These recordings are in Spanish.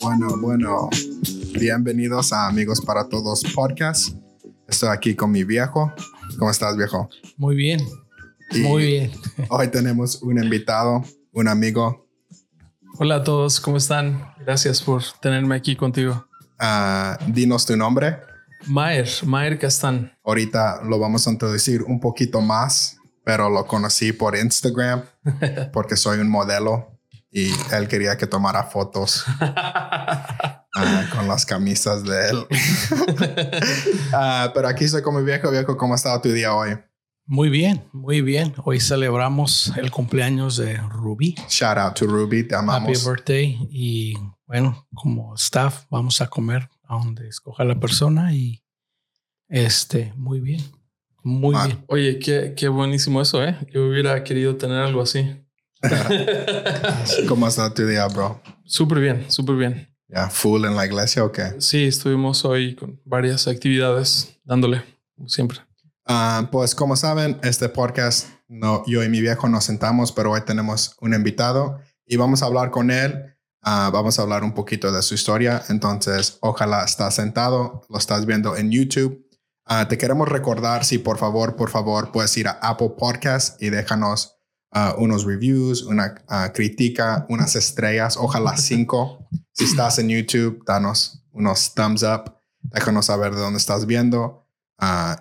Bueno, bueno, bienvenidos a Amigos para Todos podcast. Estoy aquí con mi viejo. ¿Cómo estás, viejo? Muy bien, Y muy bien. Hoy tenemos un invitado, un amigo. Hola a todos, ¿cómo están? Gracias por tenerme aquí contigo. Ah, dinos tu nombre. Mayer, Mayer Castán. Ahorita lo vamos a introducir un poquito más, pero lo conocí por Instagram porque soy un modelo y él quería que tomara fotos ah, con las camisas de él. Ah, pero aquí estoy con mi viejo. Viejo, ¿cómo ha estado tu día hoy? Muy bien, muy bien. Hoy celebramos el cumpleaños de Ruby. Shout out to Ruby, te Happy amamos. birthday. Y bueno, como staff, vamos a comer a donde escoja la persona. Y este, muy bien, muy Ah. bien. Oye, qué, qué buenísimo eso, ¿eh? Yo hubiera querido tener algo así. ¿Cómo estado tu día, bro? Súper bien, súper bien. Ya, full en la iglesia o qué? Sí, estuvimos hoy con varias actividades dándole, como siempre. Ah, pues como saben, este podcast, no, yo y mi viejo nos sentamos, pero hoy tenemos un invitado y vamos a hablar con él. Ah, vamos a hablar un poquito de su historia. Entonces, ojalá estás sentado, lo estás viendo en YouTube. Ah, te queremos recordar, si por favor, por favor, puedes ir a Apple Podcast y déjanos unos reviews, una crítica, unas estrellas, ojalá cinco. si estás en YouTube, danos unos thumbs up, déjanos saber de dónde estás viendo.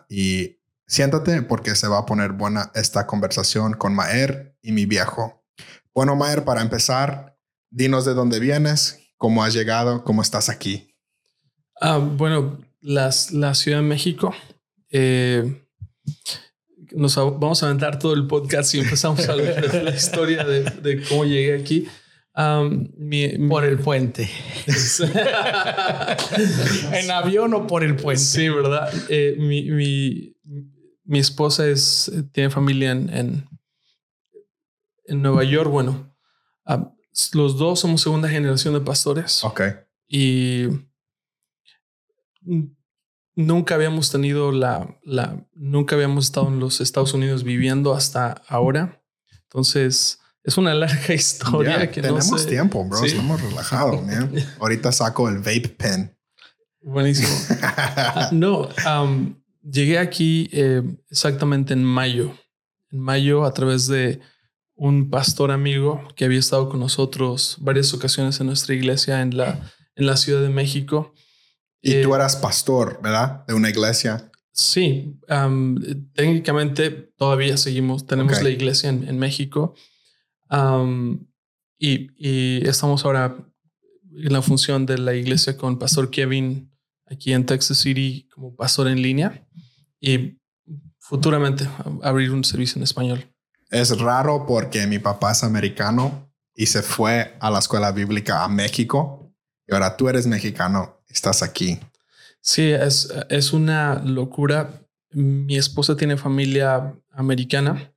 Y siéntate porque se va a poner buena esta conversación con Maer y mi viejo. Bueno, Maer, para empezar, dinos de dónde vienes, cómo has llegado, cómo estás aquí. Ah, bueno, las, la Ciudad de México. eh, nos a- vamos a aventar todo el podcast y empezamos a ver la historia de, de cómo llegué aquí. Mi- mi- Por el puente. ¿En avión o por el puente? Sí, ¿verdad? Eh, mi, mi, mi esposa es, tiene familia en, en, en Nueva York. Bueno, ah, los dos somos segunda generación de pastores Ok. y nunca habíamos tenido la, la, nunca habíamos estado en los Estados Unidos viviendo hasta ahora. Entonces, es una larga historia que no tenemos sé- tiempo, bro. Sí. Estamos relajados, man. Ahorita saco el vape pen. Buenísimo. No, am, llegué aquí eh, exactamente en mayo. En mayo, a través de un pastor amigo que había estado con nosotros varias ocasiones en nuestra iglesia en la, en la Ciudad de México. y Eh, tú eras pastor, ¿verdad? De una iglesia. Sí, am, técnicamente todavía seguimos, tenemos la iglesia en, en México y, y estamos ahora en la función de la iglesia con Pastor Kevin aquí en Texas City como pastor en línea y futuramente abrir un servicio en español. Es raro porque mi papá es americano y se fue a la escuela bíblica a México. Y ahora tú eres mexicano, estás aquí. Sí, es, es una locura. Mi esposa tiene familia americana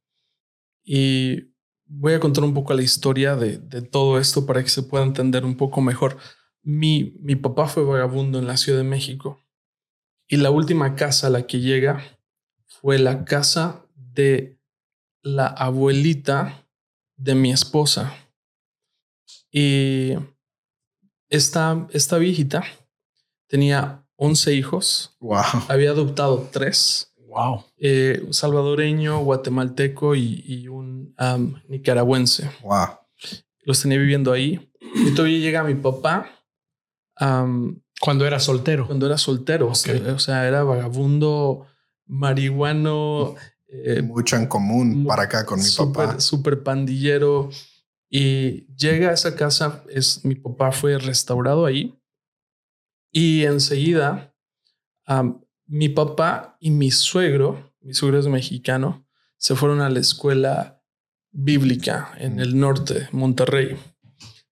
y voy a contar un poco la historia de, de todo esto para que se pueda entender un poco mejor. Mi, mi papá fue vagabundo en la Ciudad de México y la última casa a la que llega fue la casa de la abuelita de mi esposa. Y esta, esta viejita tenía 11 hijos, Wow. había adoptado tres, Wow. eh, un salvadoreño, guatemalteco y, y un nicaragüense. Wow. Los tenía viviendo ahí. Y todavía llega mi papá am, Cuando era soltero. cuando era soltero. O sea, o sea, era vagabundo, marihuano, eh, Mucho en común para acá con mi papá. súper pandillero. Y llega a esa casa, es, mi papá fue restaurado ahí. Y enseguida, am, mi papá y mi suegro, mi suegro es mexicano, se fueron a la escuela bíblica en Mm. el norte, Monterrey.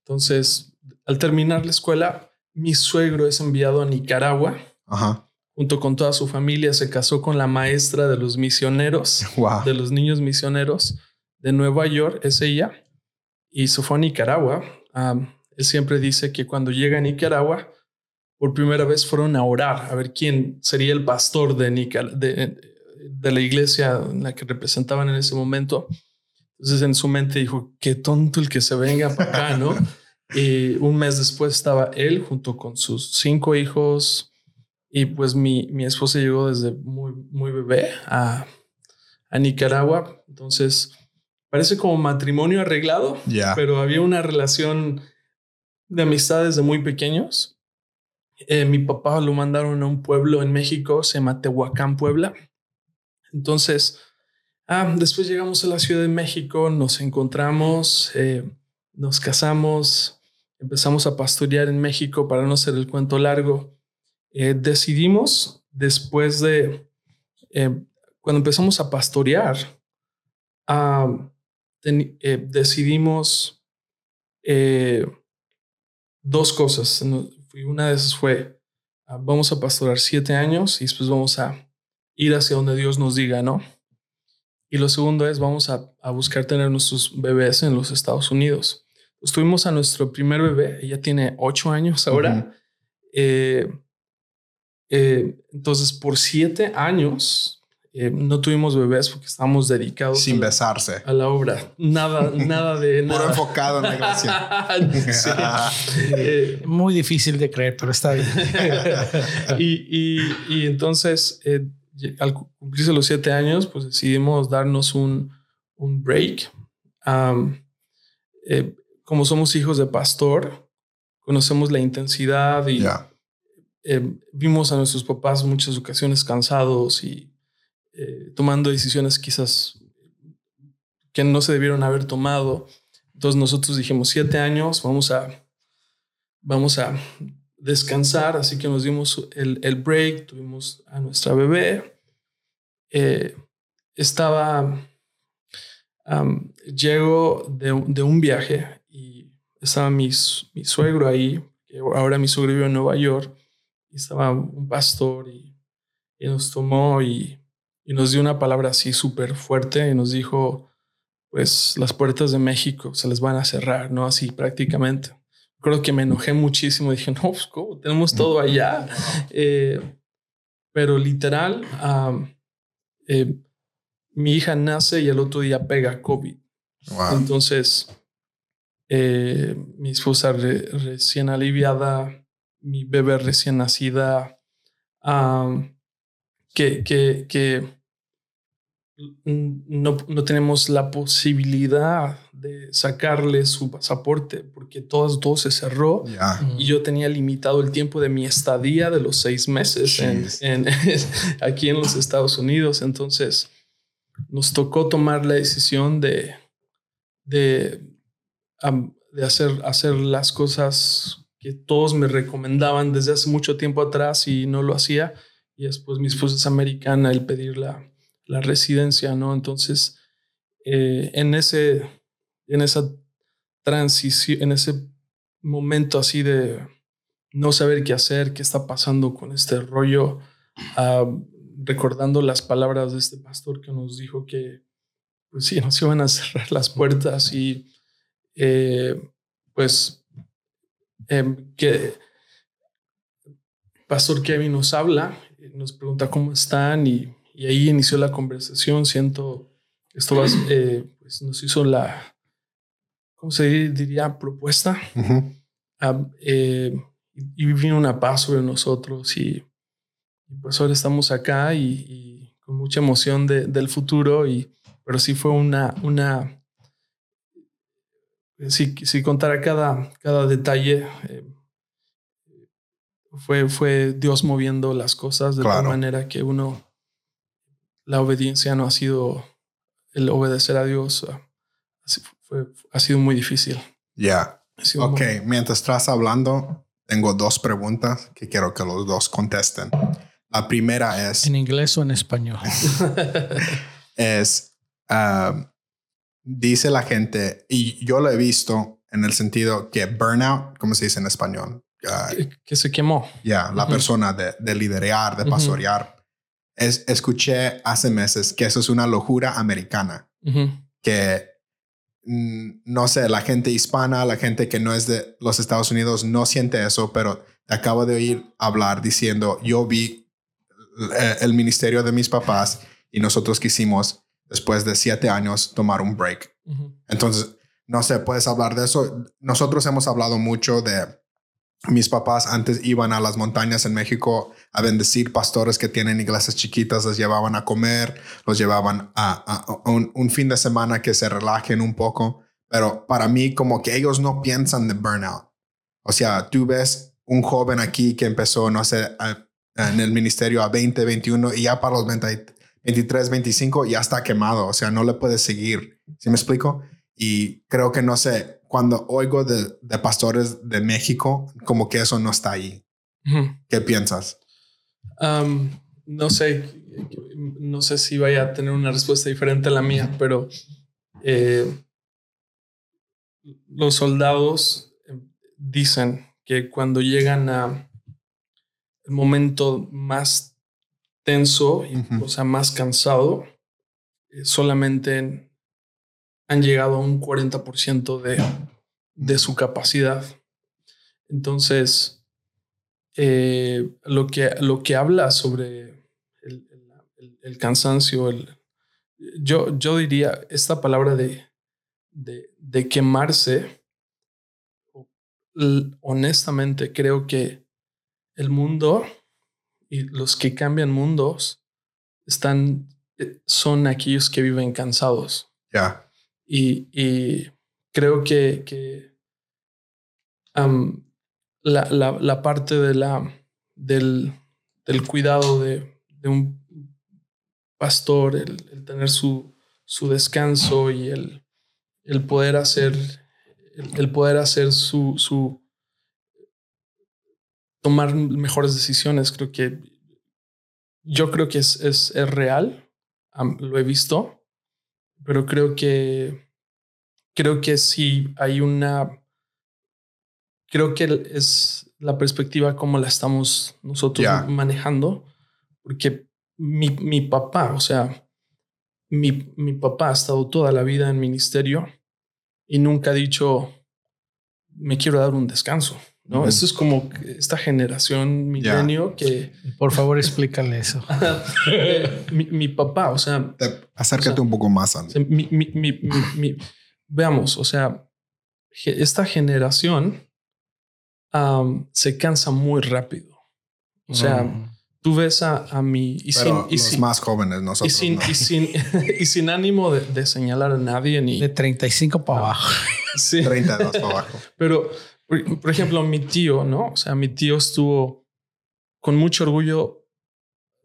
Entonces, al terminar la escuela, mi suegro es enviado a Nicaragua. Ajá. Junto con toda su familia, se casó con la maestra de los misioneros Wow. de los niños misioneros de Nueva York es ella. y se fue a Nicaragua. él siempre dice que cuando llega a Nicaragua, por primera vez fueron a orar a ver quién sería el pastor de, de, de la iglesia en la que representaban en ese momento. Entonces en su mente dijo, qué tonto el que se venga para acá, ¿no? y un mes después estaba él junto con sus cinco hijos y pues mi, mi esposa llegó desde muy, muy bebé a, a Nicaragua. Entonces parece como matrimonio arreglado, pero había una relación de amistad desde muy pequeños. Eh, mi papá lo mandaron a un pueblo en México, se llama Tehuacán, Puebla. Entonces, ah, después llegamos a la Ciudad de México, nos encontramos, eh, nos casamos, empezamos a pastorear en México para no hacer el cuento largo. Eh, decidimos, después de, cuando empezamos a pastorear, ah, decidimos dos cosas. Una de esas fue, ah, vamos a pastorar siete años y después vamos a ir hacia donde Dios nos diga, ¿no? Y lo segundo es, vamos a, buscar tener nuestros bebés en los Estados Unidos. Estuvimos a nuestro primer bebé, ella tiene ocho años ahora. Eh, eh, entonces, por siete años, eh, no tuvimos bebés porque estábamos dedicados sin besarse a la obra. Nada, nada de nada. Puro enfocado en la iglesia. Eh, muy difícil de creer, pero está bien. y, y, entonces, eh, al cumplirse los siete años, pues decidimos darnos un, un break. Como somos hijos de pastor, conocemos la intensidad y vimos a nuestros papás muchas ocasiones cansados y eh, tomando decisiones quizás que no se debieron haber tomado. Entonces nosotros dijimos siete años, vamos a, vamos a descansar, así que nos dimos el, el break, tuvimos a nuestra bebé. Eh, estaba, llego de, de, un viaje estaba mi, mi suegro ahí, ahora mi suegro vive en Nueva York, y estaba un pastor y, y nos tomó y y nos dio una palabra así súper fuerte y nos dijo, pues las puertas de México se les van a cerrar, ¿no? Así prácticamente. Creo que me enojé muchísimo. Dije, no, pues ¿cómo? Tenemos todo allá. Eh, pero literal, eh, mi hija nace y el otro día pega COVID. Entonces, eh, mi esposa recién aliviada, mi bebé recién nacida, que, que, que no, no, tenemos la posibilidad de sacarle su pasaporte porque todo, todo se cerró y yo tenía limitado el tiempo de mi estadía de los seis meses en, aquí en los Estados Unidos. Entonces nos tocó tomar la decisión de, de, de hacer, hacer las cosas que todos me recomendaban desde hace mucho tiempo atrás y no lo hacía. Y después mi esposa es americana, el pedirla la residencia, ¿no? Entonces, eh, en, ese, en esa transición, en ese momento así de no saber qué hacer, qué está pasando con este rollo, recordando las palabras de este pastor que nos dijo que, pues sí, nos iban a cerrar las puertas y, eh, pues, em, que Pastor Kevin nos habla, nos pregunta cómo están y y ahí inició la conversación. Siento, esto eh, pues nos hizo la, ¿cómo se diría? Propuesta. Eh, y vino una paz sobre nosotros y, pues ahora estamos acá y, con mucha emoción del futuro. Y, pero sí fue una, una, si, si contara cada, cada detalle, eh, fue, fue Dios moviendo las cosas de tal manera que uno la obediencia no ha sido el obedecer a Dios. Ah, ha sido muy difícil. Ya. Ok, mientras estás hablando, tengo dos preguntas que quiero que los dos contesten. La primera es... ¿En inglés o en español? es, ah, dice la gente, y yo lo he visto en el sentido que burnout, ¿cómo se dice en español? que, se quemó. Ya, la persona de, de liderear, de pastorear. Escuché hace meses que eso es una locura americana, que mm, no sé, la gente hispana, la gente que no es de los Estados Unidos no siente eso, pero te acabo de oír hablar diciendo, yo vi eh, el ministerio de mis papás y nosotros quisimos, después de siete años, tomar un break. Entonces, no sé, puedes hablar de eso. Nosotros hemos hablado mucho de mis papás antes iban a las montañas en México a bendecir pastores que tienen iglesias chiquitas, los llevaban a comer, los llevaban a, un, fin de semana que se relajen un poco. Pero para mí, como que ellos no piensan de burnout. O sea, tú ves un joven aquí que empezó, no sé, en el ministerio a 20, 21 y ya para los 23, 25 ya está quemado. O sea, no le puedes seguir. ¿Sí me explico? Y creo que no sé, cuando oigo de, pastores de México, como que eso no está ahí. ¿Qué piensas? no sé, no sé si vaya a tener una respuesta diferente a la mía, pero eh, los soldados eh, dicen que cuando llegan a el momento más tenso, o sea, más cansado, eh, solamente han llegado a un 40% de, de su capacidad. Entonces, eh, lo, que, lo que habla sobre el, cansancio, el, yo, yo diría esta palabra de, de, de quemarse, honestamente creo que el mundo y los que cambian mundos están, eh, son aquellos que viven cansados. Ya. Y, creo que, la, parte de la, del, cuidado de, un pastor, el, tener su, su, descanso y el, el poder hacer, el, poder hacer su, su, tomar mejores decisiones, creo que yo creo que es, es, es real, lo he visto pero creo que creo que sí hay una creo que es la perspectiva como la estamos nosotros manejando porque mi, mi, papá o sea mi, mi papá ha estado toda la vida en ministerio y nunca ha dicho me quiero dar un descanso ¿no? Esto es como esta generación milenio que... Por favor, explícale eso. mi, papá, o sea... Acércate un poco más. A veamos, o sea, esta generación se cansa muy rápido. O sea, mm. tú ves a, a mi... Y los más jóvenes, nosotros. Y sin, y sin, y sin ánimo de, de, señalar a nadie ni... De 35 para abajo. Sí. 32 para abajo. Pero por, ejemplo, mi tío, ¿no? O sea, mi tío estuvo con mucho orgullo,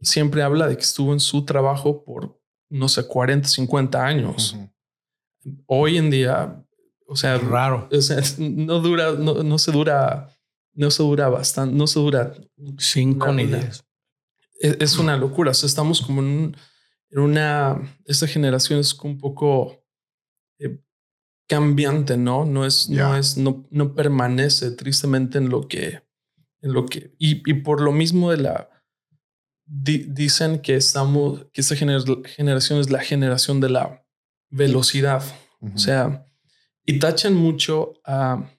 siempre habla de que estuvo en su trabajo por, no sé, 40, 50 años. Hoy en día, o sea, raro. O sea, no dura, no, se dura, no se dura bastante, no se dura cinco ni diez. Es, una locura. O sea, estamos como en, una, esta generación es un poco eh, cambiante, ¿no? No es, no es, no, no permanece tristemente en lo que, en lo que, y, y por lo mismo de la, dicen que estamos, que esta generación es la generación de la velocidad. O sea, y tachan mucho a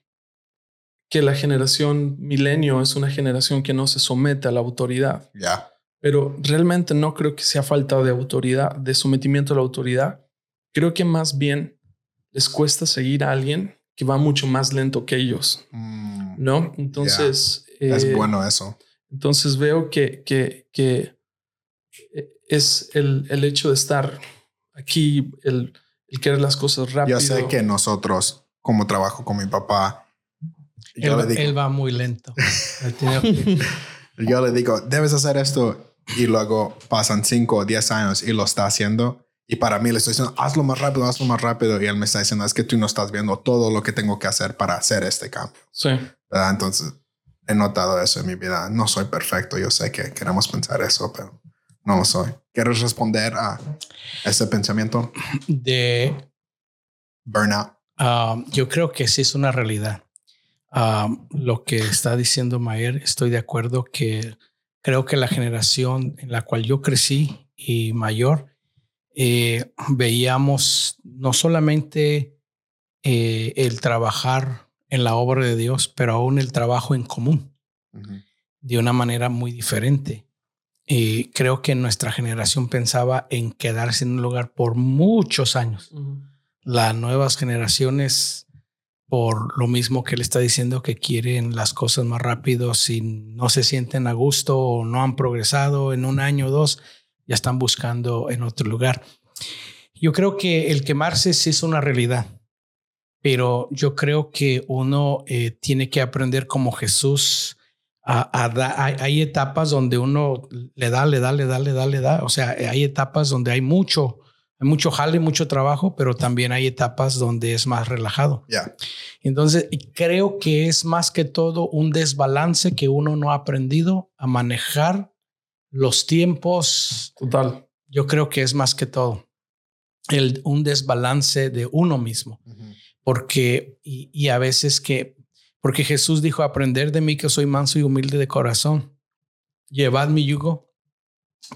que la generación milenio es una generación que no se somete a la autoridad. Ya. Pero realmente no creo que sea falta de autoridad, de sometimiento a la autoridad. Creo que más bien les cuesta seguir a alguien que va mucho más lento que ellos, mm, ¿no? Entonces... es eh, bueno eso. Entonces veo que, que, que eh, es el, el, hecho de estar aquí, el, el, querer las cosas rápido. Yo sé que nosotros, como trabajo con mi papá, él, va muy lento. yo le digo, debes hacer esto y luego pasan 5 o 10 años y lo está haciendo y para mí le estoy diciendo, hazlo más rápido, hazlo más rápido. Y él me está diciendo, es que tú no estás viendo todo lo que tengo que hacer para hacer este cambio. Sí. Entonces, he notado eso en mi vida. No soy perfecto. Yo sé que queremos pensar eso, pero no lo soy. ¿Quieres responder a ese pensamiento? De burnout. Um, yo creo que sí es una realidad. Um, lo que está diciendo Mayer, estoy de acuerdo que creo que la generación en la cual yo crecí y mayor, eh, veíamos no solamente eh, el trabajar en la obra de Dios, pero aún el trabajo en común de una manera muy diferente. Y creo que nuestra generación pensaba en quedarse en un lugar por muchos años. Las nuevas generaciones, por lo mismo que él está diciendo, que quieren las cosas más rápido, si no se sienten a gusto o no han progresado en un año o dos, ya están buscando en otro lugar. Yo creo que el quemarse sí es una realidad, pero yo creo que uno eh, tiene que aprender como Jesús hay, etapas donde uno le da, le da, le da, le da, le da. O sea, hay etapas donde hay mucho, hay mucho jale, mucho trabajo, pero también hay etapas donde es más relajado. Ya. Entonces, creo que es más que todo un desbalance que uno no ha aprendido a manejar los tiempos. Total. Yo creo que es más que todo el, un desbalance de uno mismo. Porque, y, y a veces que porque Jesús dijo, aprender de mí que soy manso y humilde de corazón. Llevad mi yugo,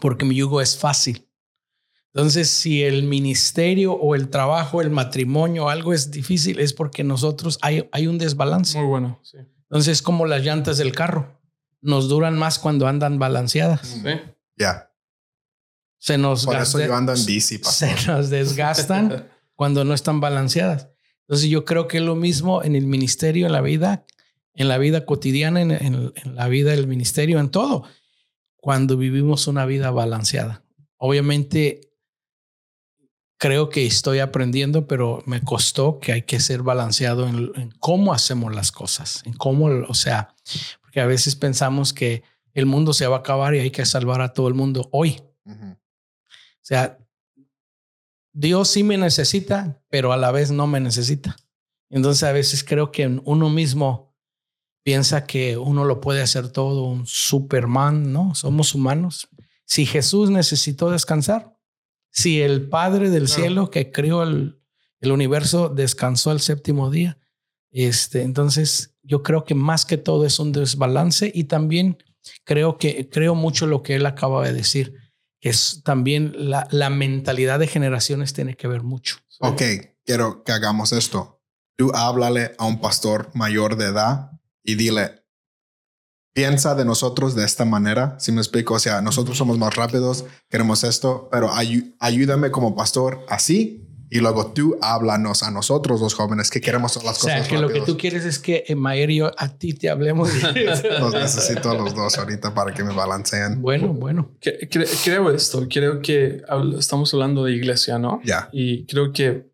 porque mi yugo es fácil. Entonces, si el ministerio o el trabajo, el matrimonio, algo es difícil, es porque nosotros hay, hay un desbalance. Muy bueno, sí. Entonces, es como las llantas del carro. Nos duran más cuando andan balanceadas. Sí. Ya. Se nos Por eso yo ando en bici, Se nos desgastan cuando no están balanceadas. Entonces yo creo que es lo mismo en el ministerio, en la vida, en la vida cotidiana, en, la vida del ministerio, en todo, cuando vivimos una vida balanceada. Obviamente creo que estoy aprendiendo, pero me costó que hay que ser balanceado en, cómo hacemos las cosas, en cómo, o sea, porque a veces pensamos que el mundo se va a acabar y hay que salvar a todo el mundo hoy. O sea, Dios sí me necesita, pero a la vez no me necesita. Entonces a veces creo que uno mismo piensa que uno lo puede hacer todo, un Superman, ¿no? Somos humanos. Si Jesús necesitó descansar, si el Padre del cielo que creó el, el, universo descansó el séptimo día, este, entonces yo creo que más que todo es un desbalance y también creo que creo mucho lo que él acaba de decir es también la, la mentalidad de generaciones tiene que ver mucho. Ok, quiero que hagamos esto. Tú háblale a un pastor mayor de edad y dile, piensa de nosotros de esta manera, si me explico, o sea, nosotros somos más rápidos, queremos esto, pero ayúdame como pastor así y luego tú háblanos a nosotros, los jóvenes, que queremos las cosas. O sea, que lo que tú quieres es que Mayer y yo a ti te hablemos. los necesito a los dos ahorita para que me balanceen. Bueno, bueno. Creo esto, creo que estamos hablando de iglesia, ¿no? Ya. Y creo que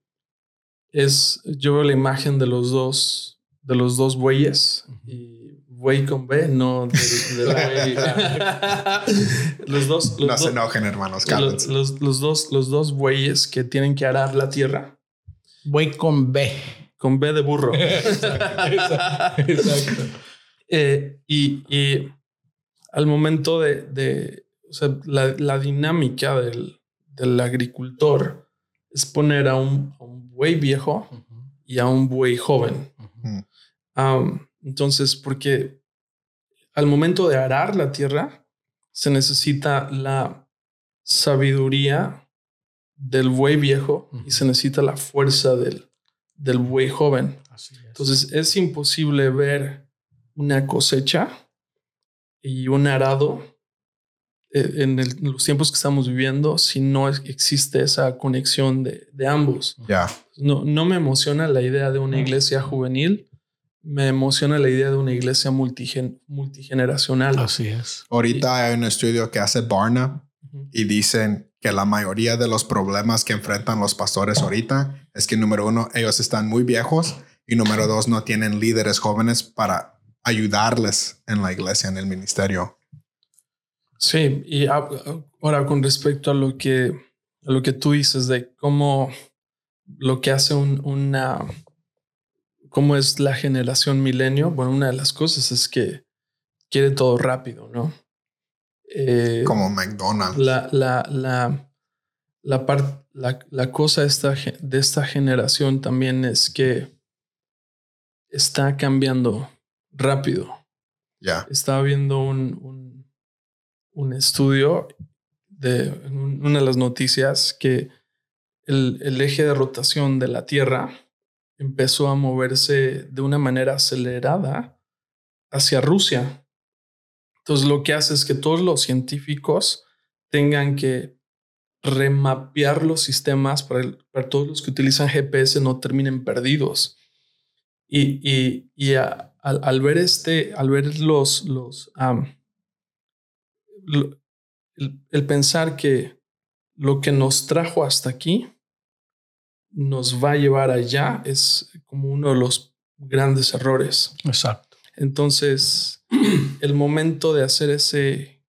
es, yo veo la imagen de los dos, de los dos bueyes y Güey con B, no de, la los dos. no se enojen, hermanos. Los, los, dos, los dos bueyes que tienen que arar la tierra. Buey con B. Con B de burro. Exacto. Eh, y, y, al momento de, de o sea, la, la, dinámica del, del, agricultor es poner a un, buey viejo y a un buey joven. Entonces, porque al momento de arar la tierra, se necesita la sabiduría del buey viejo y se necesita la fuerza del, del buey joven. Entonces, es imposible ver una cosecha y un arado eh, en, los tiempos que estamos viviendo si no existe esa conexión de, de ambos. Ya. No, no me emociona la idea de una iglesia juvenil me emociona la idea de una iglesia multigeneracional. Así es. Ahorita hay un estudio que hace Barna y dicen que la mayoría de los problemas que enfrentan los pastores ahorita es que número uno, ellos están muy viejos y número dos, no tienen líderes jóvenes para ayudarles en la iglesia, en el ministerio. Sí, y ahora con respecto a lo que, a lo que tú dices de cómo lo que hace un, una cómo es la generación milenio, bueno, una de las cosas es que quiere todo rápido, ¿no? Eh, Como McDonald's. La, la, la, la, la, la cosa esta, de esta generación también es que está cambiando rápido. Ya. Estaba viendo un, un, un, estudio de una de las noticias que el, el eje de rotación de la Tierra empezó a moverse de una manera acelerada hacia Rusia. Entonces lo que hace es que todos los científicos tengan que remapear los sistemas para, todos los que utilizan GPS no terminen perdidos. Y, y, al, ver este, al ver los, los el, pensar que lo que nos trajo hasta aquí nos va a llevar allá es como uno de los grandes errores. Exacto. Entonces, el momento de hacer ese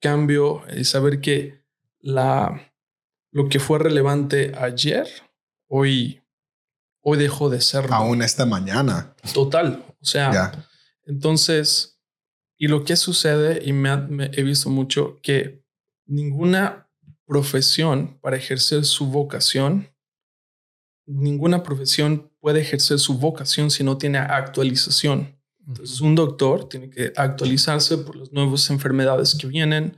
cambio y saber que la, lo que fue relevante ayer, hoy, hoy dejó de ser. Aún esta mañana. Total. O sea, entonces, y lo que sucede, y me, he visto mucho, que ninguna profesión para ejercer su vocación, ninguna profesión puede ejercer su vocación si no tiene actualización. Entonces, un doctor tiene que actualizarse por las nuevas enfermedades que vienen.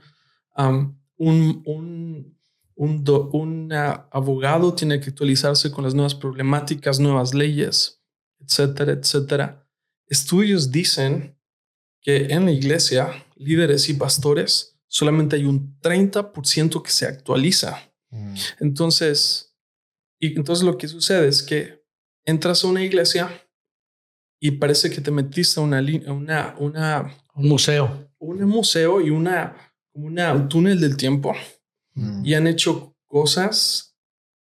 un, un, un, abogado tiene que actualizarse con las nuevas problemáticas, nuevas leyes, etcétera, etcétera. Estudios dicen que en la iglesia, líderes y pastores, solamente hay un 30% que se actualiza. Mm. Entonces, y entonces lo que sucede es que entras a una iglesia y parece que te metiste a una, una, una un museo, un museo y una, una un túnel del tiempo mm. y han hecho cosas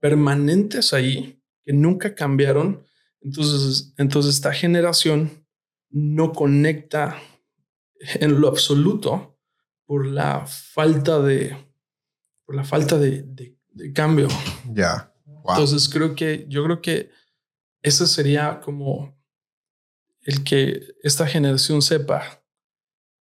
permanentes ahí que nunca cambiaron. Entonces, entonces esta generación no conecta en lo absoluto por la falta de, por la falta de, de, cambio. Ya. Entonces creo que, yo creo que ese sería como el que esta generación sepa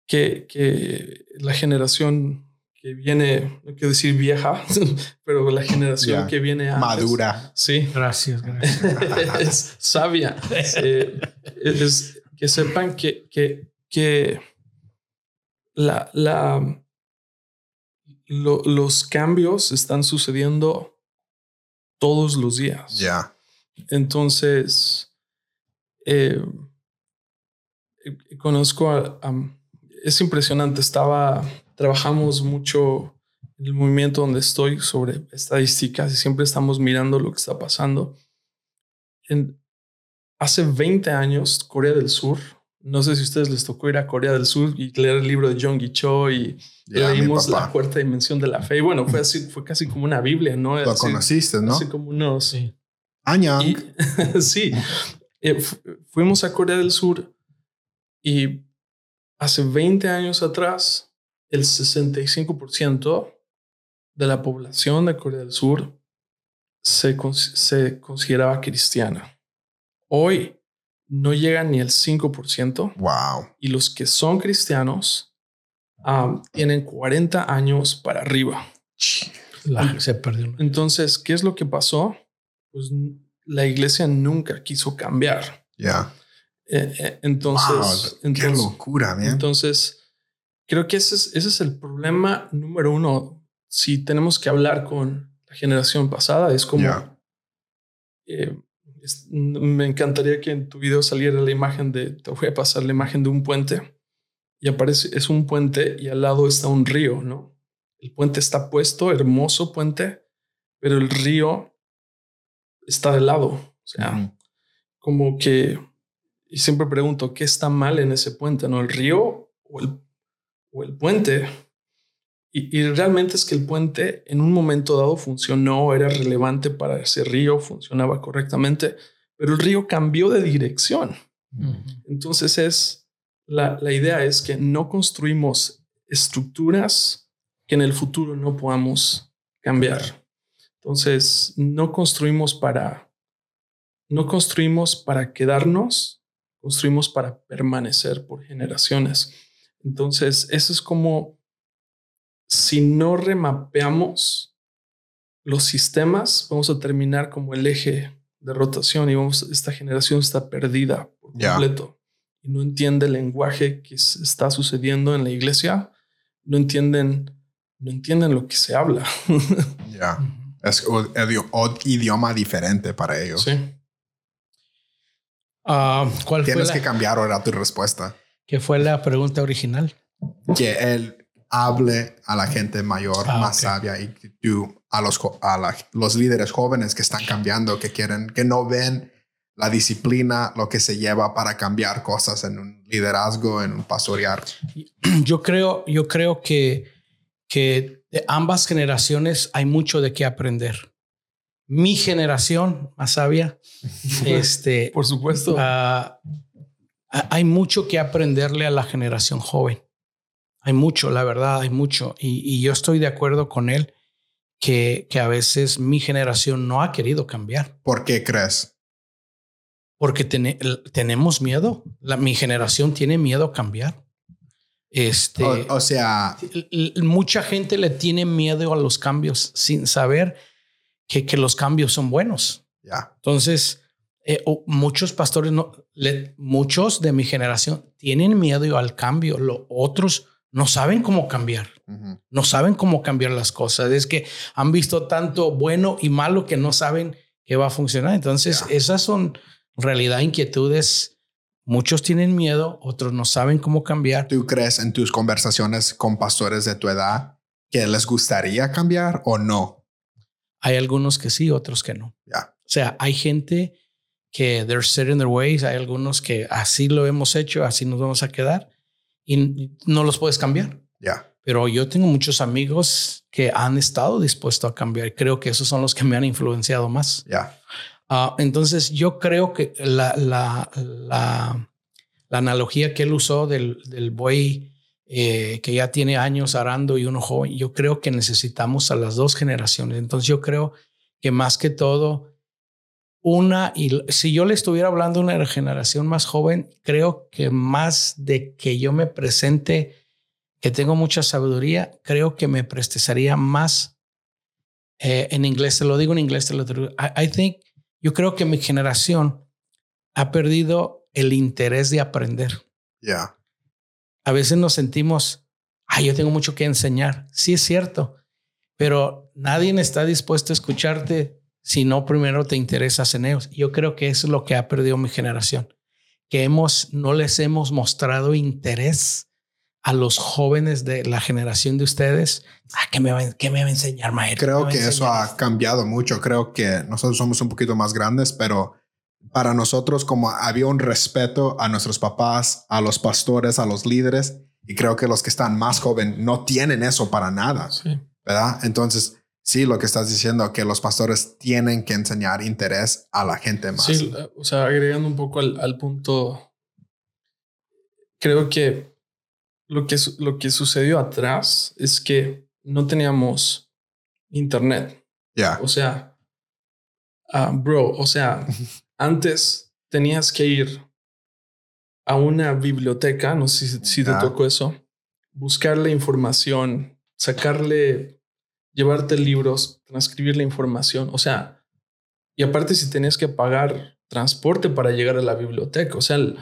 que, que la generación que viene, no quiero decir vieja, pero la generación que viene madura. Sí. Gracias, gracias. es sabia. Eh, es, que sepan que, que, que la, la, los cambios están sucediendo todos los días. Ya. Entonces, eh, conozco a, es impresionante. Estaba, trabajamos mucho en el movimiento donde estoy sobre estadísticas y siempre estamos mirando lo que está pasando. En, hace 20 años, Corea del Sur, no sé si a ustedes les tocó ir a Corea del Sur y leer el libro de Jong Cho y leímos La Cuarta Dimensión de la Fe. Y bueno, fue así, fue casi como una Biblia, ¿no? Lo conociste, ¿no? Así como unos. Sí. Años. sí. Eh, fuimos a Corea del Sur y hace 20 años atrás, el 65% de la población de Corea del Sur se, se consideraba cristiana. Hoy no llega ni el 5%. Wow. Y los que son cristianos tienen 40 años para arriba. se perdió. Entonces, ¿qué es lo que pasó? Pues la iglesia nunca quiso cambiar. Ya. Eh, eh, entonces, qué locura, man. Entonces, creo que ese es, ese es el problema número uno. Si tenemos que hablar con la generación pasada, es como eh, me encantaría que en tu video saliera la imagen de, te voy a pasar la imagen de un puente y aparece, es un puente y al lado está un río, ¿no? El puente está puesto, hermoso puente, pero el río está de lado. O sea, como que, y siempre pregunto, ¿qué está mal en ese puente? ¿No? ¿El río o el, o el puente? Y, realmente es que el puente en un momento dado funcionó, era relevante para ese río, funcionaba correctamente, pero el río cambió de dirección. Entonces es, la, la idea es que no construimos estructuras que en el futuro no podamos cambiar. Entonces, no construimos para, no construimos para quedarnos, construimos para permanecer por generaciones. Entonces, eso es como si no remapeamos los sistemas, vamos a terminar como el eje de rotación y vamos, esta generación está perdida por completo y no entiende el lenguaje que está sucediendo en la iglesia, no entienden, no entienden lo que se habla. Ya, es un idioma diferente para ellos. Sí. Ah, ¿Cuál fue Tienes la, que cambiar ahora tu respuesta. que fue la pregunta original? Que él hable a la gente mayor, Ah, más ok. sabia y tú a los a la- los líderes jóvenes que están cambiando, que quieren, que no ven la disciplina, lo que se lleva para cambiar cosas en un liderazgo, en un pastorear. Yo creo, yo creo que, que de ambas generaciones hay mucho de qué aprender. Mi generación más sabia, este, Por supuesto. ah, hay mucho que aprenderle a la generación joven. Hay mucho, la verdad, hay mucho. Y, y yo estoy de acuerdo con él que, que a veces mi generación no ha querido cambiar ¿Por qué crees? porque tene- tenemos miedo. La, mi generación tiene miedo a cambiar. Este, O, o sea, mucha gente le tiene miedo a los cambios sin saber que, que los cambios son buenos. ya, Entonces, eh, muchos pastores, no, le- muchos de mi generación tienen miedo al cambio. Los otros no saben cómo cambiar. No saben cómo cambiar las cosas. Es que han visto tanto bueno y malo que no saben que va a funcionar. Entonces, esas son en realidad inquietudes. Muchos tienen miedo, otros no saben cómo cambiar. ¿tú crees en tus conversaciones con pastores de tu edad que les gustaría cambiar o no? Hay algunos que sí, otros que no. Ya, O sea, hay gente que they're set in their ways, hay algunos que así lo hemos hecho, así nos vamos a quedar y no los puedes cambiar. ya, Pero yo tengo muchos amigos que han estado dispuestos a cambiar. Creo que esos son los que me han influenciado más. ya, Ah, entonces yo creo que la, la, la, la analogía que él usó del, del buey eh, que ya tiene años arando y uno joven, yo creo que necesitamos a las dos generaciones. Entonces yo creo que más que todo, una, y si yo le estuviera hablando a una generación más joven, creo que más de que yo me presente, que tengo mucha sabiduría, creo que me prestaría más eh, en inglés, te lo digo en inglés, te lo digo. I, I think, yo creo que mi generación ha perdido el interés de aprender. ya, A veces nos sentimos, ay, yo tengo mucho que enseñar. Sí es cierto, pero nadie está dispuesto a escucharte si no primero te interesas en ellos. Yo creo que es lo que ha perdido mi generación, que hemos, no les hemos mostrado interés a los jóvenes de la generación de ustedes. Ah, ¿qué me va, qué me va a enseñar, maestro? ¿Qué me Creo que eso ha cambiado mucho. Creo que nosotros somos un poquito más grandes, pero para nosotros como había un respeto a nuestros papás, a los pastores, a los líderes, y creo que los que están más jóvenes no tienen eso para nada, Sí. ¿verdad? Entonces, sí, lo que estás diciendo, que los pastores tienen que enseñar interés a la gente más. Sí, o sea, agregando un poco al, al punto, creo que lo, que lo que sucedió atrás es que no teníamos internet. Ya, O sea, ah, bro, o sea, antes tenías que ir a una biblioteca, no sé si, si te Ya. tocó eso, buscarle información, sacarle, llevarte libros, transcribir la información, o sea, y aparte si tenías que pagar transporte para llegar a la biblioteca, o sea, la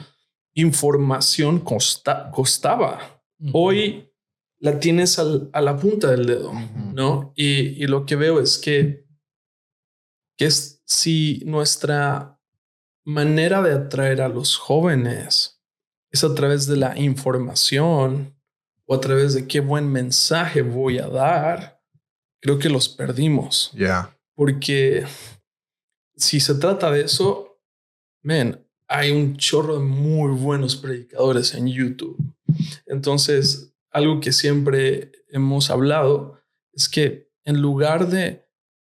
información costa- costaba. Hoy la tienes al- a la punta del dedo. ¿no? Y, y lo que veo es que, que es, si nuestra manera de atraer a los jóvenes es a través de la información o a través de qué buen mensaje voy a dar, creo que los perdimos. ya, Porque si se trata de eso, man, hay un chorro de muy buenos predicadores en YouTube. Entonces, algo que siempre hemos hablado es que en lugar de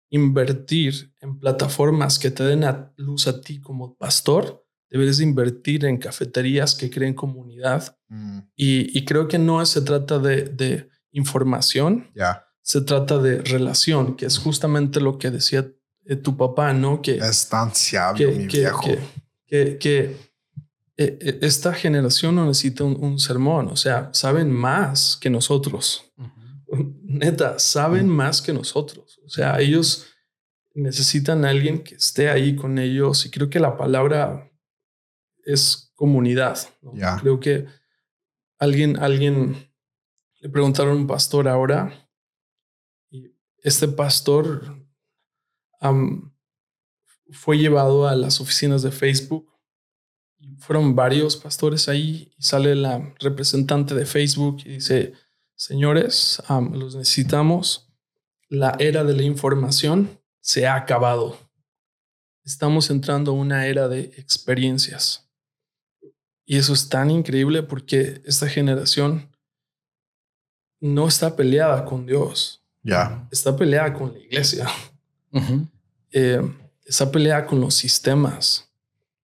invertir en plataformas que te den a luz a ti como pastor, deberes de invertir en cafeterías que creen comunidad. mm, Y, y creo que no se trata de, de información, ya. Se trata de relación, que es justamente lo que decía eh, tu papá, ¿no? Que, Es tan sabio, que, mi que, viejo. que, que- eh, eh, esta generación no necesita un, un sermón, o sea, saben más que nosotros. Neta, saben más que nosotros. O sea, ellos necesitan a alguien que esté ahí con ellos y creo que la palabra es comunidad. ¿no? Ya. Creo que alguien, alguien le preguntaron a un pastor ahora este pastor fue llevado a las oficinas de Facebook fueron varios pastores ahí y sale la representante de Facebook y dice, señores, los necesitamos. La era de la información se ha acabado. Estamos entrando a una era de experiencias. Y eso es tan increíble porque esta generación no está peleada con Dios. Ya. Está peleada con la iglesia. Eh, está peleada con los sistemas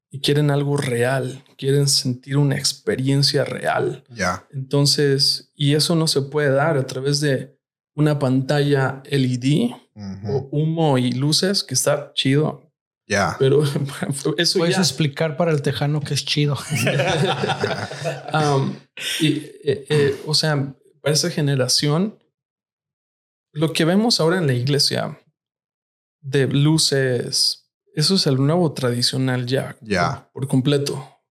y quieren algo real, quieren sentir una experiencia real. Ya. Entonces, y eso no se puede dar a través de una pantalla LED o humo y luces, que está chido. Ya. Pero eso Puedes explicar para el tejano que es chido. Um, y, eh, eh, o sea, para esa generación, lo que vemos ahora en la iglesia de luces, eso es el nuevo tradicional ya. Ya. Por, completo.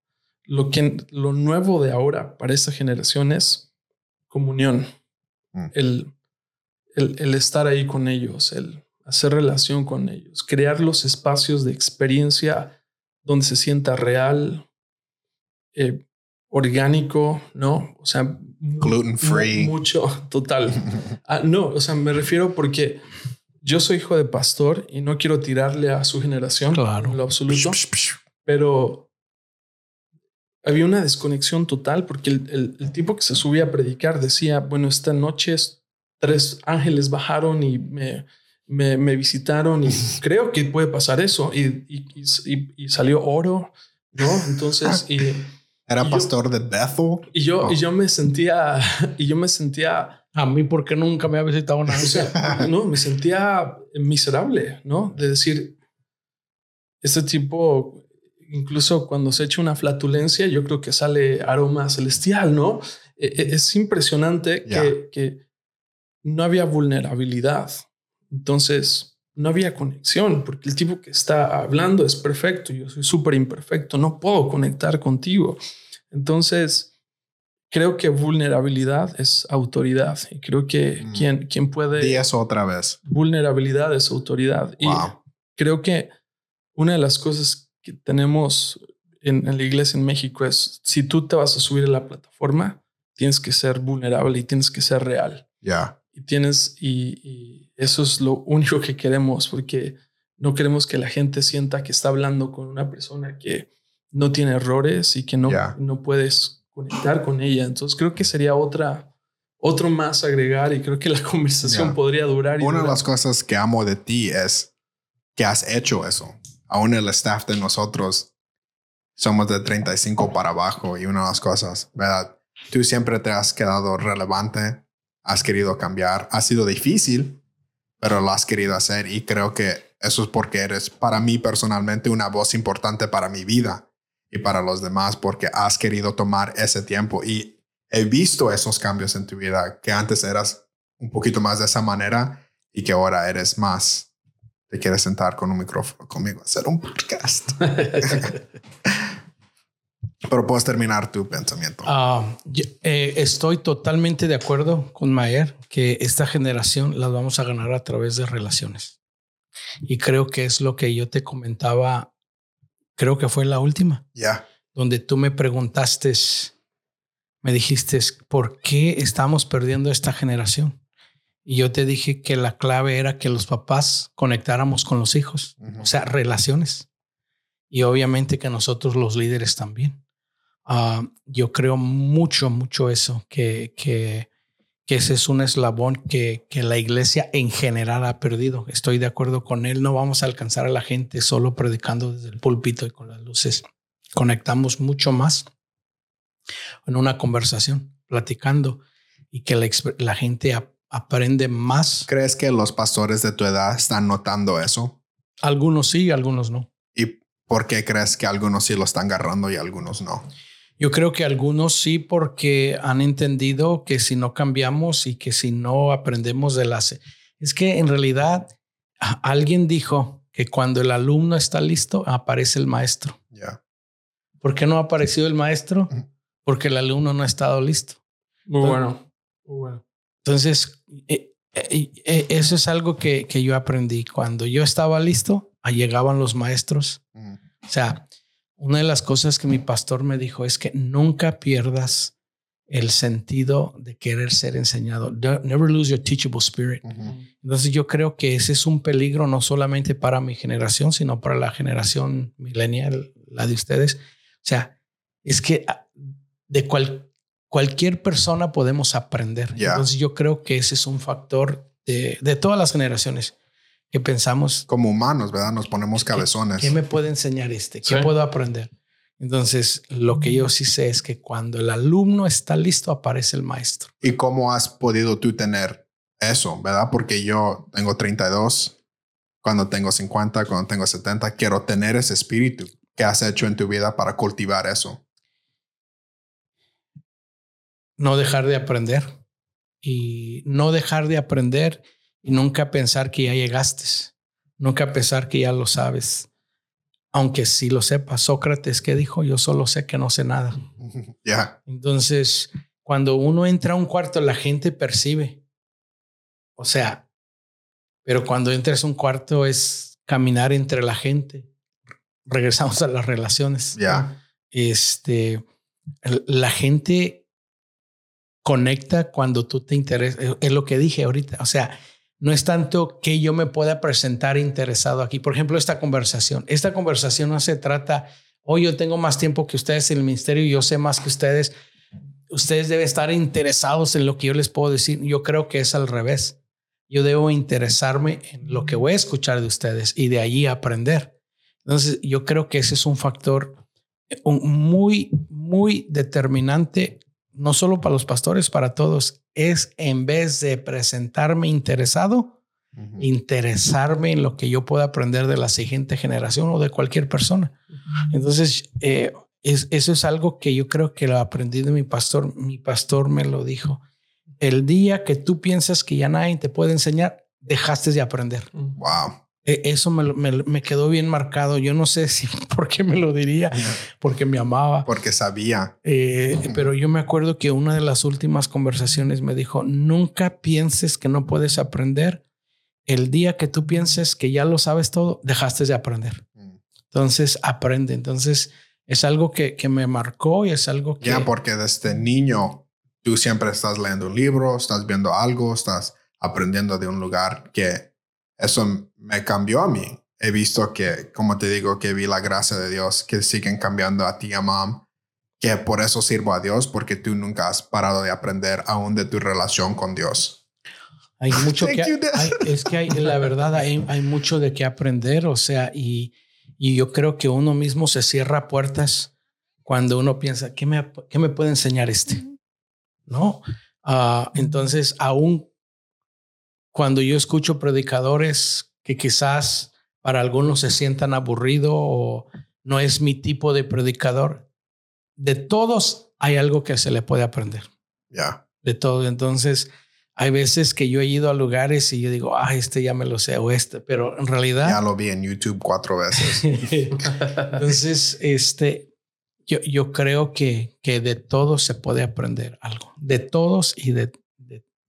Lo, que, lo nuevo de ahora para esta generación es comunión. Mm. El, el, estar ahí con ellos, el hacer relación con ellos, crear los espacios de experiencia donde se sienta real, eh, orgánico, ¿no? O sea, gluten free. Mucho, total. Ah, no, o sea, me refiero porque yo soy hijo de pastor y no quiero tirarle a su generación claro. en lo absoluto, pero había una desconexión total porque el, tipo que se subía a predicar decía, bueno, esta noche tres ángeles bajaron y me, me, visitaron y creo que puede pasar eso y, y, salió oro, ¿no? Entonces, y, era pastor de Bethel. Y yo, y yo me sentía, y yo me sentía a mí porque nunca me ha visitado una o no, me sentía miserable, ¿no? De decir, este tipo, incluso cuando se echa una flatulencia, yo creo que sale aroma celestial, ¿no? E, e, es impresionante que, que no había vulnerabilidad. Entonces, no había conexión, porque el tipo que está hablando es perfecto, yo soy súper imperfecto, no puedo conectar contigo. Entonces, creo que vulnerabilidad es autoridad y creo que mm. quien, quien puede... Y eso otra vez. Vulnerabilidad es autoridad. Y creo que una de las cosas que tenemos en, la iglesia en México es, si tú te vas a subir a la plataforma, tienes que ser vulnerable y tienes que ser real. Ya. Y tienes, y, eso es lo único que queremos, porque no queremos que la gente sienta que está hablando con una persona que no tiene errores y que no, no puedes conectar con ella. Entonces creo que sería otra, otro más agregar y creo que la conversación podría durar. Una de las cosas que amo de ti es que has hecho eso. Aún el staff de nosotros somos de 35 para abajo y una de las cosas, ¿verdad? Tú siempre te has quedado relevante, has querido cambiar, ha sido difícil, pero lo has querido hacer y creo que eso es porque eres para mí personalmente una voz importante para mi vida y para los demás porque has querido tomar ese tiempo y he visto esos cambios en tu vida que antes eras un poquito más de esa manera y que ahora eres más te quieres sentar con un micrófono conmigo hacer un podcast. Pero puedes terminar tu pensamiento. Ah, eh, estoy totalmente de acuerdo con Mayer que esta generación las vamos a ganar a través de relaciones. Y creo que es lo que yo te comentaba creo que fue la última. Ya. Donde tú me preguntaste, me dijiste, ¿por qué estamos perdiendo esta generación? Y yo te dije que la clave era que los papás conectáramos con los hijos, o sea, relaciones. Y obviamente que nosotros los líderes también. Ah, yo creo mucho, mucho eso, que, que que ese es un eslabón que, que, la iglesia en general ha perdido. Estoy de acuerdo con él. No vamos a alcanzar a la gente solo predicando desde el púlpito y con las luces. Conectamos mucho más en una conversación, platicando y que la, la gente aprende más. ¿Crees que los pastores de tu edad están notando eso? Algunos sí, algunos no. ¿Y por qué crees que algunos sí lo están agarrando y algunos no? Yo creo que algunos sí, porque han entendido que si no cambiamos y que si no aprendemos de las... Es que en realidad alguien dijo que cuando el alumno está listo, aparece el maestro. Ya. ¿Por qué no ha aparecido el maestro? Porque el alumno no ha estado listo. Muy bueno. Muy bueno. Entonces, eh, eh, eh, eso es algo que, que, yo aprendí. Cuando yo estaba listo, llegaban los maestros. O sea, una de las cosas que mi pastor me dijo es que nunca pierdas el sentido de querer ser enseñado. Never lose your teachable spirit. Entonces yo creo que ese es un peligro no solamente para mi generación, sino para la generación millennial, la de ustedes. O sea, es que ah, de cualquier persona podemos aprender. Entonces yo creo que ese es un factor de, de, todas las generaciones que pensamos. Como humanos, ¿verdad? Nos ponemos cabezones. ¿Qué, me puede enseñar este? ¿Qué puedo aprender? Entonces, lo que yo sí sé es que cuando el alumno está listo, aparece el maestro. ¿Y cómo has podido tú tener eso, verdad? Porque yo tengo 32, cuando tengo 50, cuando tengo 70, quiero tener ese espíritu. ¿Qué has hecho en tu vida para cultivar eso? No dejar de aprender y no dejar de aprender y nunca pensar que ya llegaste, nunca pensar que ya lo sabes aunque sí lo sepa. Sócrates, ¿qué dijo? Yo solo sé que no sé nada. Ya. Entonces, cuando uno entra a un cuarto, la gente percibe. O sea, pero cuando entras a un cuarto es caminar entre la gente. Regresamos a las relaciones. Ya. Este, la gente conecta cuando tú te interesas. Es lo que dije ahorita. O sea, no es tanto que yo me pueda presentar interesado aquí. Por ejemplo, esta conversación. Esta conversación no se trata, hoy yo tengo más tiempo que ustedes en el ministerio y yo sé más que ustedes. Ustedes deben estar interesados en lo que yo les puedo decir. Yo creo que es al revés. Yo debo interesarme en lo que voy a escuchar de ustedes y de allí aprender. Entonces, yo creo que ese es un factor muy, muy determinante, no solo para los pastores, para todos es en vez de presentarme interesado, interesarme en lo que yo pueda aprender de la siguiente generación o de cualquier persona. Entonces, eh, eso es algo que yo creo que lo aprendí de mi pastor. Mi pastor me lo dijo. El día que tú piensas que ya nadie te puede enseñar, dejaste de aprender. Wow. E, eso me, quedó bien marcado. Yo no sé si por qué me lo diría, porque me amaba. Porque sabía. Eh, pero yo me acuerdo que una de las últimas conversaciones me dijo, nunca pienses que no puedes aprender. El día que tú pienses que ya lo sabes todo, dejaste de aprender. Mm. Entonces, aprende. Entonces, es algo que, que me marcó y es algo que... Ya, porque desde niño tú siempre estás leyendo un libro, estás viendo algo, estás aprendiendo de un lugar que eso me cambió a mí. He visto que, como te digo, que vi la gracia de Dios, que siguen cambiando a ti, a mom, que por eso sirvo a Dios, porque tú nunca has parado de aprender aún de tu relación con Dios. Hay mucho que, es que hay, la verdad, hay, hay mucho de qué aprender, o sea, y, y yo creo que uno mismo se cierra puertas cuando uno piensa, ¿qué me, qué me puede enseñar este? No. Uh, entonces, aún cuando yo escucho predicadores que quizás para algunos se sientan aburrido o no es mi tipo de predicador, de todos hay algo que se le puede aprender. Ya. De todo. Entonces, hay veces que yo he ido a lugares y yo digo, ah, este ya me lo sé o este, pero en realidad. Ya lo vi en YouTube cuatro veces. Entonces, este, yo, yo creo que, que de todos se puede aprender algo. De todos y de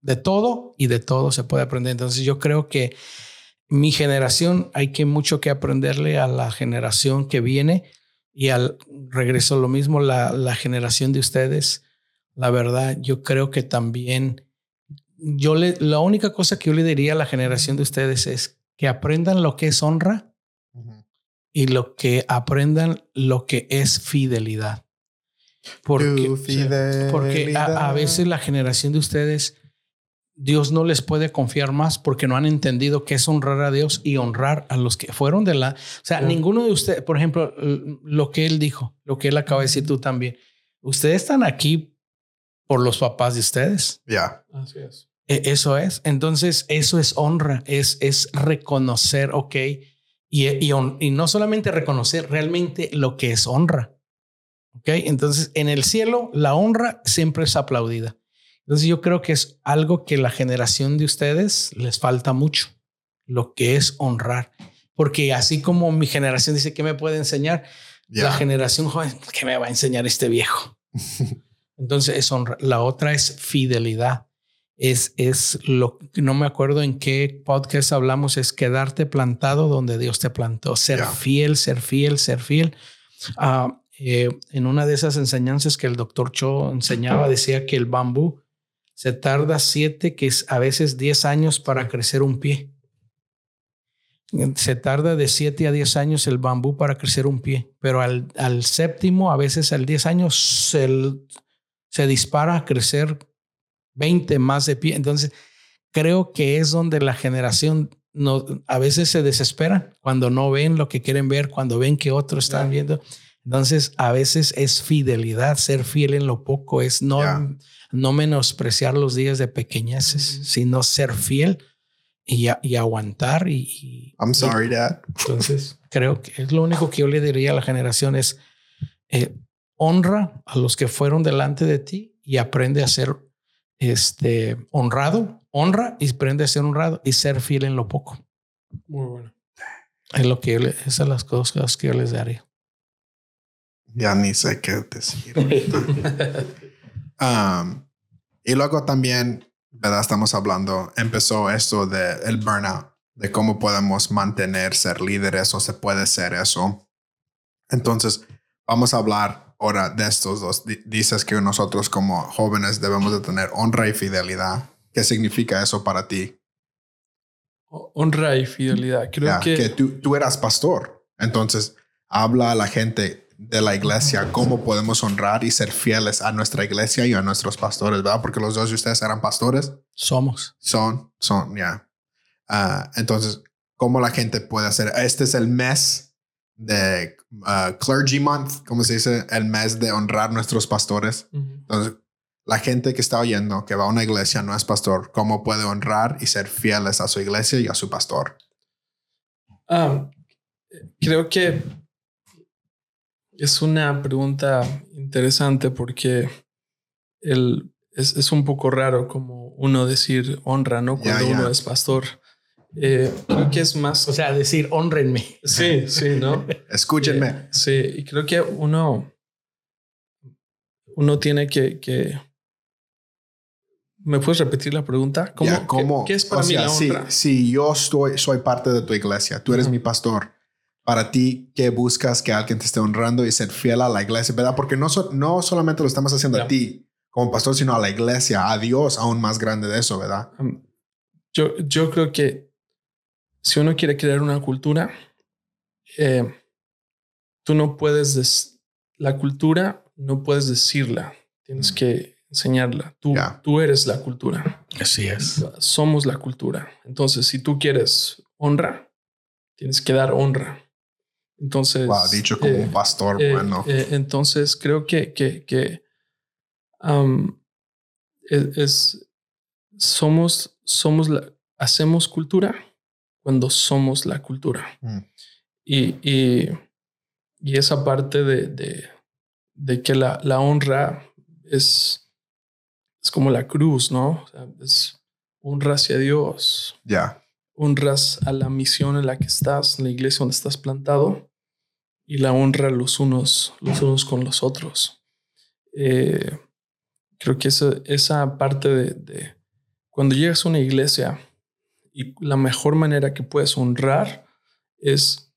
de todo y de todo se puede aprender. Entonces yo creo que mi generación hay que mucho que aprenderle a la generación que viene y al regreso lo mismo, la, la generación de ustedes. La verdad, yo creo que también yo le, la única cosa que yo le diría a la generación de ustedes es que aprendan lo que es honra y lo que aprendan lo que es fidelidad. Porque, porque a, a, veces la generación de ustedes Dios no les puede confiar más porque no han entendido qué es honrar a Dios y honrar a los que fueron de la... O sea, ninguno de ustedes, por ejemplo, lo que él dijo, lo que él acaba de decir tú también, ustedes están aquí por los papás de ustedes. Ya. Así es. E, eso es. Entonces, eso es honra, es, es reconocer, ok, y, y, y no solamente reconocer realmente lo que es honra. Ok, entonces en el cielo la honra siempre es aplaudida. Entonces yo creo que es algo que la generación de ustedes les falta mucho, lo que es honrar. Porque así como mi generación dice que me puede enseñar, la generación joven, ¿qué me va a enseñar este viejo? Entonces es honra. La otra es fidelidad. Es, es lo que no me acuerdo en qué podcast hablamos, es quedarte plantado donde Dios te plantó, ser fiel, ser fiel, ser fiel. Ah, eh, en una de esas enseñanzas que el doctor Cho enseñaba, decía que el bambú se tarda siete, que es a veces diez años para crecer un pie. Se tarda de siete a diez años el bambú para crecer un pie, pero al, al séptimo, a veces al diez años, se, se dispara a crecer 20 más de pie. Entonces, creo que es donde la generación no, a veces se desespera cuando no ven lo que quieren ver, cuando ven que otros están viendo. Entonces, a veces es fidelidad, ser fiel en lo poco, es no, no menospreciar los días de pequeñeces, sino ser fiel y, y aguantar. Y, I'm sorry, Dad. Entonces, creo que es lo único que yo le diría a la generación es eh, honra a los que fueron delante de ti y aprende a ser este, honrado, honra y aprende a ser honrado y ser fiel en lo poco. Muy bueno. Es lo que yo le, esas son las cosas que yo les daría. Ya ni sé qué decir. um, y luego también, ¿verdad? Estamos hablando, empezó esto de el burnout, de cómo podemos mantener ser líderes o se puede ser eso. Entonces, vamos a hablar ahora de estos dos. dices que nosotros como jóvenes debemos de tener honra y fidelidad. ¿Qué significa eso para ti? Honra y fidelidad. Creo que, que tú, tú eras pastor. Entonces, habla a la gente de la iglesia, cómo podemos honrar y ser fieles a nuestra iglesia y a nuestros pastores, ¿verdad? Porque los dos de ustedes eran pastores. Somos. Son, son, ya. Ah, entonces, ¿cómo la gente puede hacer? Este es el mes de uh, Clergy Month, como se dice, el mes de honrar nuestros pastores. Entonces, la gente que está oyendo, que va a una iglesia, no es pastor, ¿cómo puede honrar y ser fieles a su iglesia y a su pastor? Ah, creo que es una pregunta interesante porque el, es, es, un poco raro como uno decir honra, ¿no? Cuando uno es pastor. Eh, creo que es más. O sea, decir honrenme. Sí, sí, ¿no? Escúchenme. Eh, sí, y creo que uno, uno tiene que, que ¿Me puedes repetir la pregunta? ¿Cómo, ¿qué, es para mí la honra? Si, yo estoy, soy parte de tu iglesia, tú eres mi pastor para ti que buscas que alguien te esté honrando y ser fiel a la iglesia, ¿verdad? Porque no, no solamente lo estamos haciendo a ti como pastor, sino a la iglesia, a Dios aún más grande de eso, ¿verdad? yo, yo creo que si uno quiere crear una cultura, eh, tú no puedes, la cultura no puedes decirla, tienes mm. que enseñarla. Tú, tú eres la cultura. Así es. Somos la cultura. Entonces, si tú quieres honra, tienes que dar honra. Entonces. Wow, dicho como un eh, pastor, eh, bueno. Eh, entonces creo que, que, que es, somos, somos la, hacemos cultura cuando somos la cultura. Mm. Y, y, y, esa parte de, de, de que la, la, honra es, es como la cruz, ¿no? es honra hacia Dios. Ya. Honras a la misión en la que estás, en la iglesia donde estás plantado y la honra los unos, los unos con los otros. Eh, creo que esa, esa parte de, cuando llegas a una iglesia y la mejor manera que puedes honrar es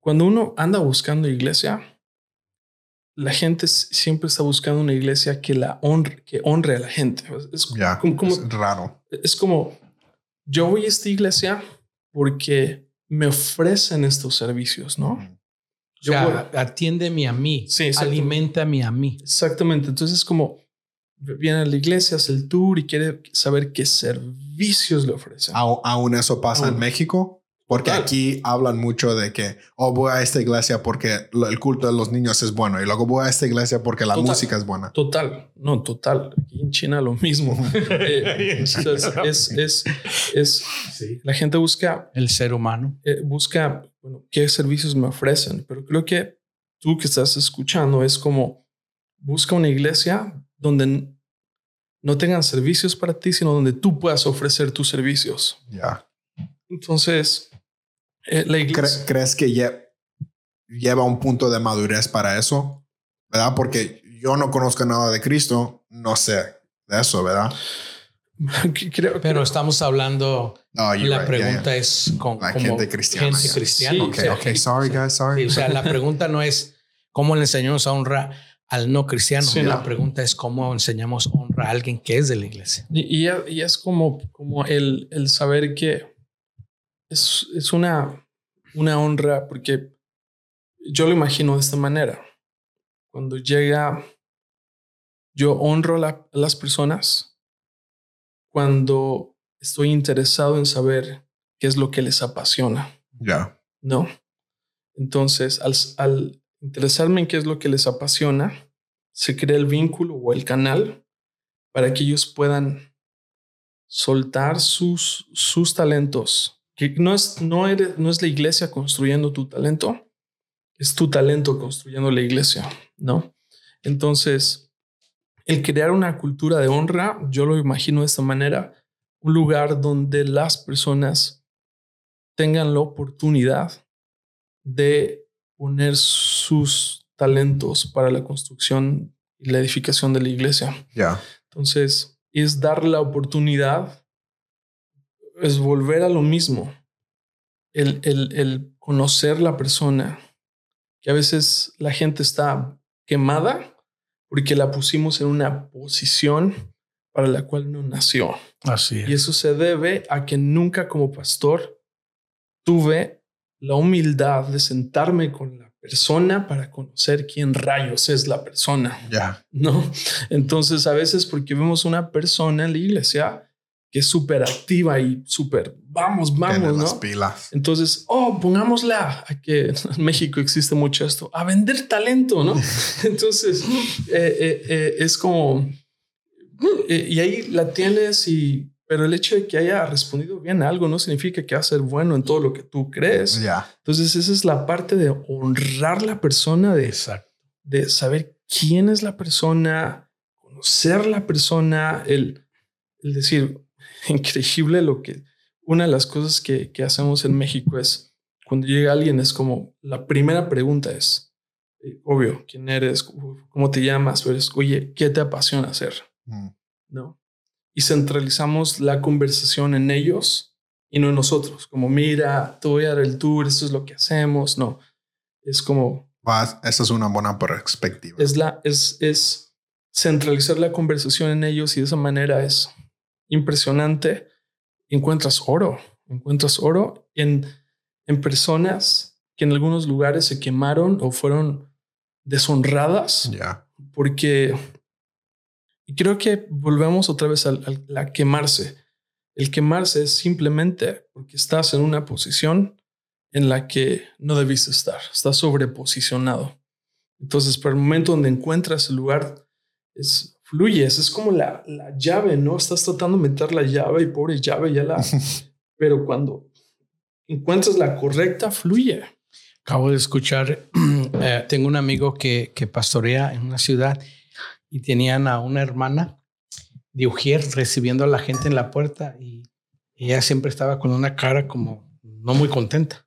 cuando uno anda buscando iglesia, la gente siempre está buscando una iglesia que la honre, que honre a la gente. Es, como, es raro. Es como yo voy a esta iglesia porque me ofrecen estos servicios, ¿no? Yo atiéndeme a mí, sí, alimentame a mí. Exactamente. Entonces, como viene a la iglesia, hace el tour y quiere saber qué servicios le ofrecen. ¿Aún eso pasa en México? Porque aquí hablan mucho de que, oh, voy a esta iglesia porque el culto de los niños es bueno y luego voy a esta iglesia porque la música es buena. Total, no, total. Aquí en China lo mismo. Eh, es, es, es, la gente busca... El ser humano. Eh, busca, bueno, qué servicios me ofrecen, pero creo que tú que estás escuchando es como, busca una iglesia donde no tengan servicios para ti, sino donde tú puedas ofrecer tus servicios. Ya. Entonces, eh, ¿Crees que lleva un punto de madurez para eso? ¿Verdad? Porque yo no conozco nada de Cristo, no sé de eso, ¿verdad? Pero estamos hablando. la pregunta es con gente cristiana. Gente cristiana. ok, sorry, guys, sorry. o sea, la pregunta no es ¿Cómo le enseñamos a honra al no cristiano? Sí, la no. pregunta es cómo enseñamos honra a alguien que es de la iglesia. Y, y- y es como, como el, el saber que es, es una, una honra, porque yo lo imagino de esta manera. Cuando llega, yo honro a, la- las personas cuando estoy interesado en saber qué es lo que les apasiona. Ya. ¿no? Entonces, al, al interesarme en qué es lo que les apasiona, se crea el vínculo o el canal para que ellos puedan soltar sus, sus talentos. Que no es, no, eres, no es la iglesia construyendo tu talento, es tu talento construyendo la iglesia, ¿no? Entonces, el crear una cultura de honra, yo lo imagino de esta manera, un lugar donde las personas tengan la oportunidad de poner sus talentos para la construcción y la edificación de la iglesia. Ya. Entonces, es dar la oportunidad, es volver a lo mismo, el, el, el conocer la persona, que a veces la gente está quemada porque la pusimos en una posición para la cual no nació. Así Y eso se debe a que nunca como pastor tuve la humildad de sentarme con la persona para conocer quién rayos es la persona, Ya. ¿no? Entonces a veces porque vemos una persona en la iglesia que es súper activa y súper, vamos, Tiene vamos, las ¿no? pilas. Entonces, oh, pongámosla a que en México existe mucho esto, a vender talento, ¿no? Entonces, eh, eh, eh, es como, y ahí la tienes y, pero el hecho de que haya respondido bien a algo no significa que va a ser bueno en todo lo que tú crees. Ya. Entonces, esa es la parte de honrar la persona, de, Exacto. de saber quién es la persona, conocer la persona, el, el decir, increíble lo que, una de las cosas que, que hacemos en México es, cuando llega alguien, es como, la primera pregunta es, eh, obvio, ¿quién eres? ¿Cómo te llamas? Pero es, oye, ¿qué te apasiona hacer? Mm. ¿No? Y centralizamos la conversación en ellos y no en nosotros, como, mira, te voy a dar el tour, esto es lo que hacemos, no. Es como, Va, Esa es una buena perspectiva. es la es, es centralizar la conversación en ellos y de esa manera es impresionante. Encuentras oro, encuentras oro en, en personas que en algunos lugares se quemaron o fueron deshonradas Ya. porque creo que volvemos otra vez al, al- a quemarse. El quemarse es simplemente porque estás en una posición en la que no debiste estar, estás sobreposicionado. Entonces, para el momento donde encuentras el lugar, es, fluyes, es como la, la llave, ¿no? Estás tratando de meter la llave y pobre llave ya la... pero cuando encuentras la correcta, fluye. Acabo de escuchar, eh, tengo un amigo que, que pastorea en una ciudad y tenían a una hermana de Ujier recibiendo a la gente en la puerta y ella siempre estaba con una cara como no muy contenta.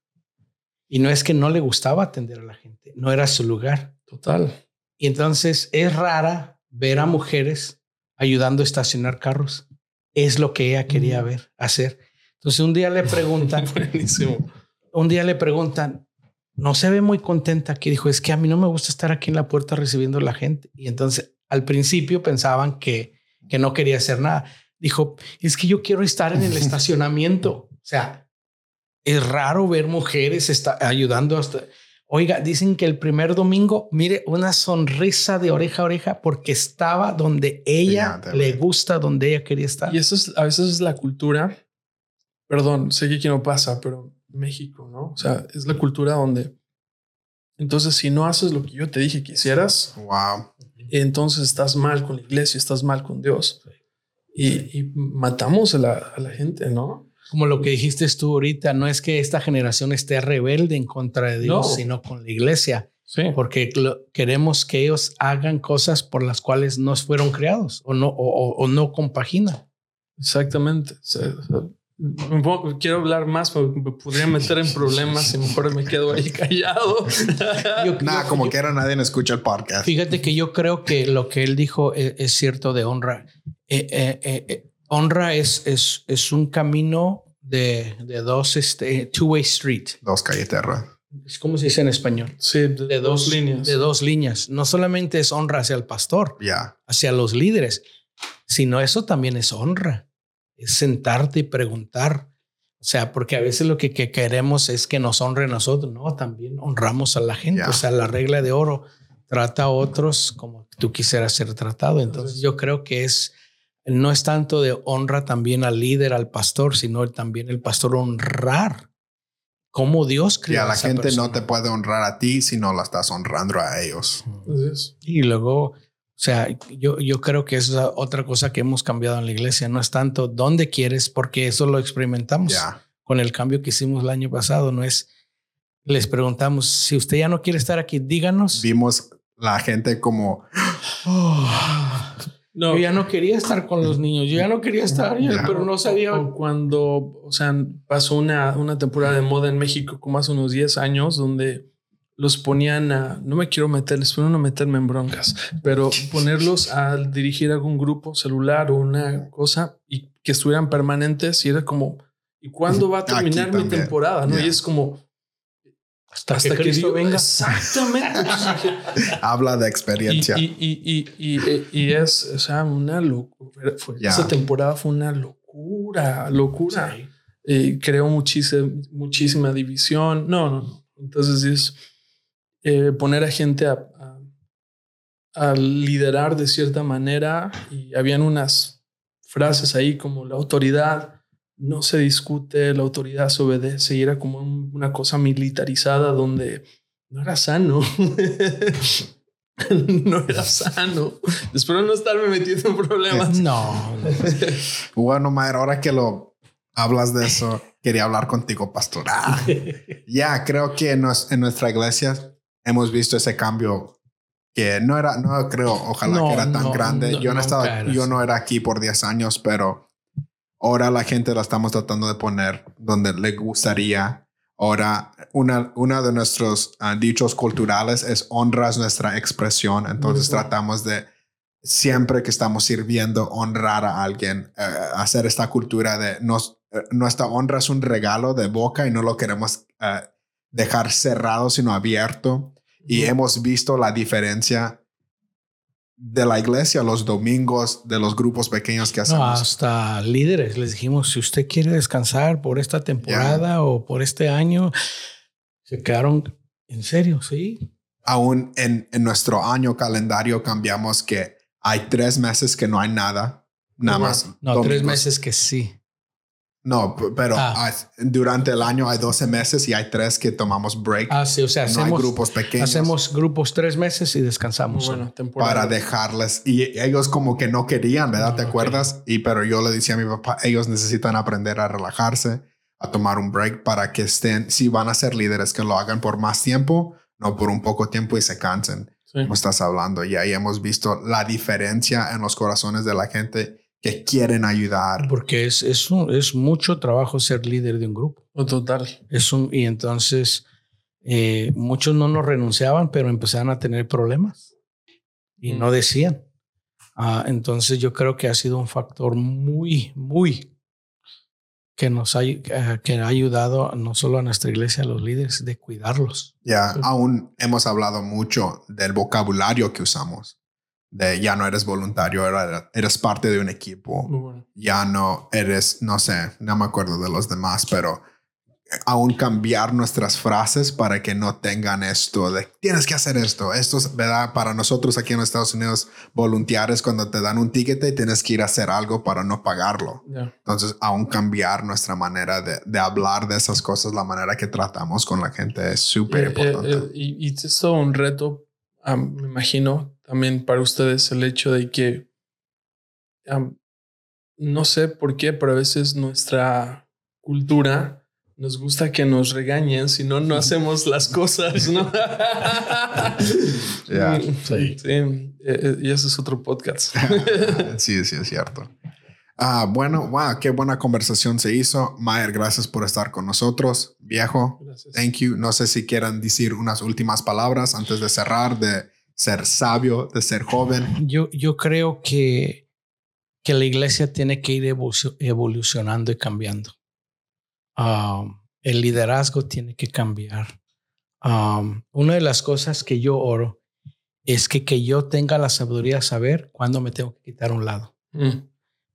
Y no es que no le gustaba atender a la gente, no era su lugar. Total. Y entonces es rara ver a mujeres ayudando a estacionar carros. Es lo que ella quería Mm. ver, hacer. Entonces un día le preguntan, un día le preguntan, no se ve muy contenta aquí. Dijo, es que a mí no me gusta estar aquí en la puerta recibiendo a la gente. Y entonces al principio pensaban que, que no quería hacer nada. Dijo, es que yo quiero estar en el estacionamiento. O sea, es raro ver mujeres está ayudando hasta... Oiga, dicen que el primer domingo, mire, una sonrisa de oreja a oreja porque estaba donde ella le gusta, donde ella quería estar. Y eso es, a veces es la cultura. Perdón, sé que aquí no pasa, pero México, ¿no? O sea, es la cultura donde. Entonces, si no haces lo que yo te dije que hicieras, Wow. entonces estás mal con la iglesia, estás mal con Dios. Y, y matamos a la, a la gente, ¿no? Como lo que dijiste tú ahorita, no es que esta generación esté rebelde en contra de Dios, No. sino con la iglesia, Sí. porque lo- queremos que ellos hagan cosas por las cuales no fueron creados o no, o, o- o no compaginan. Exactamente. O sea, o sea, un poco- quiero hablar más, pero me podría meter en problemas y mejor me quedo ahí callado. Nada, como yo- quiera, nadie escucha el podcast. Fíjate que yo creo que lo que él dijo es, es cierto de honra. Eh, eh, eh, eh, honra es, es, es un camino de, de dos, este, two-way street. Dos calleteros. ¿cómo se dice en español? Sí, de, De dos, líneas. De dos líneas. No solamente es honra hacia el pastor, Ya. hacia los líderes, sino eso también es honra. Es sentarte y preguntar. O sea, porque a veces lo que, que queremos es que nos honre a nosotros. No, también honramos a la gente. Ya. O sea, la regla de oro trata a otros como tú quisieras ser tratado. Entonces yo creo que es, no es tanto de honra también al líder, al pastor, sino también el pastor honrar cómo Dios creó Ya la esa gente no te puede honrar a ti si no la estás honrando a ellos. Y luego, o sea, yo, yo creo que esa es otra cosa que hemos cambiado en la iglesia. No es tanto dónde quieres, porque eso lo experimentamos Ya. con el cambio que hicimos el año pasado. No es, les preguntamos, si usted ya no quiere estar aquí, díganos. Vimos la gente como, No, Yo ya no quería estar con los niños, yo ya no quería estar, Ya. pero no sabía. O cuando, o sea, pasó una, una temporada de moda en México como hace unos 10 años donde los ponían a, no me quiero meter, espero no meterme en broncas, pero ponerlos a dirigir algún grupo celular o una cosa y que estuvieran permanentes y era como, ¿y cuándo va a terminar mi temporada? ¿no? Y es como, Hasta, hasta que que Cristo Dios- venga. Exactamente. habla de experiencia. y, y, y, y- y es, o sea, una locura. Fue-. Esa temporada fue una locura, locura. Sí. Eh, creó muchísima, muchísima división. No, no, no. Entonces es eh, poner a gente a, a- a liderar de cierta manera y habían unas frases ahí como la autoridad no se discute, la autoridad se obedece y era como un- una cosa militarizada donde no era sano. no era sano. Espero no estarme metiendo en problemas. No, no. Bueno, Mayer, ahora que lo hablas de eso, quería hablar contigo, pastor. Ah, ya, creo que en, nos- en nuestra iglesia hemos visto ese cambio que no era, no creo, ojalá No, que era tan no, grande. no, yo no estaba, yo no era aquí por 10 años, pero ahora la gente la estamos tratando de poner donde le gustaría. Ahora, una, una de nuestros ah, dichos culturales es honras nuestra expresión. Entonces tratamos de siempre que estamos sirviendo, honrar a alguien, eh, hacer esta cultura de nos, eh, nuestra honra es un regalo de boca y no lo queremos eh, dejar cerrado, sino abierto. Y hemos visto la diferencia de la iglesia los domingos, de los grupos pequeños que No, hacemos. hasta líderes les dijimos, si usted quiere descansar por esta temporada o por este año, se quedaron en serio, sí. Aún en, en nuestro año calendario cambiamos que hay tres meses que no hay nada. Nada Ujú. más. No, tres meses que sí. No, pero Ah. hay- durante el año hay 12 meses y hay tres que tomamos break. Ah, sí, o sea, no hay hacemos, grupos pequeños hacemos grupos tres meses y descansamos. Bueno, temporada. para dejarles. Y ellos como que no querían, ¿verdad? ¿Te acuerdas? Y pero yo le decía a mi papá, ellos necesitan aprender a relajarse, a tomar un break para que estén, si van a ser líderes, que lo hagan por más tiempo, no por un poco tiempo y se cansen. Sí. Como estás hablando. Y ahí hemos visto la diferencia en los corazones de la gente que quieren ayudar. Porque es, es, un- es mucho trabajo ser líder de un grupo. O total. Es un, y entonces eh, muchos no nos renunciaban, pero empezaron a tener problemas y Mm. no decían. Ah, entonces yo creo que ha sido un factor muy, muy que nos ha, eh, que ha ayudado no solo a nuestra iglesia, a los líderes, de cuidarlos. Ya, Sí. aún hemos hablado mucho del vocabulario que usamos. De ya no eres voluntario, eres parte de un equipo. Bueno. Ya no eres, no sé, no me acuerdo de los demás, pero aún cambiar nuestras frases para que no tengan esto de tienes que hacer esto. Esto es, ¿verdad? Para nosotros aquí en los Estados Unidos, voluntarios, cuando te dan un ticket, tienes que ir a hacer algo para no pagarlo. Entonces, aún cambiar nuestra manera de, de hablar de esas cosas, la manera que tratamos con la gente es súper Eh, importante. eh, eh, y, y es todo un reto, me imagino, también para ustedes el hecho de que no sé por qué, pero a veces nuestra cultura nos gusta que nos regañen, si no, no hacemos las cosas, ¿no? Ya, sí. eh, eh, y ese es otro podcast. sí, sí, es cierto. Ah, bueno, wow, qué buena conversación se hizo. Mayer, gracias por estar con nosotros. Viejo, Gracias. thank you. No sé si quieran decir unas últimas palabras antes de cerrar, de ser sabio, de ser joven. Yo, yo creo que, que la iglesia tiene que ir evolucio- evolucionando y cambiando. Ah, el liderazgo tiene que cambiar. um, una de las cosas que yo oro es que, que yo tenga la sabiduría de saber cuándo me tengo que quitar a un lado. Mm.